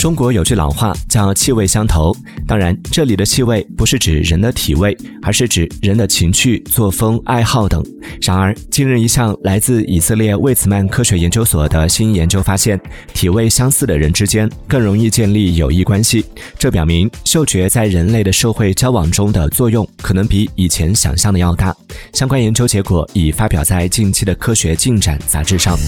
中国有句老话叫气味相投当然这里的气味不是指人的体味而是指人的情趣作风爱好等然而近日一项来自以色列魏茨曼科学研究所的新研究发现体味相似的人之间更容易建立友谊关系。这表明嗅觉在人类的社会交往中的作用可能比以前想象的要大。相关研究结果已发表在近期的科学进展杂志上。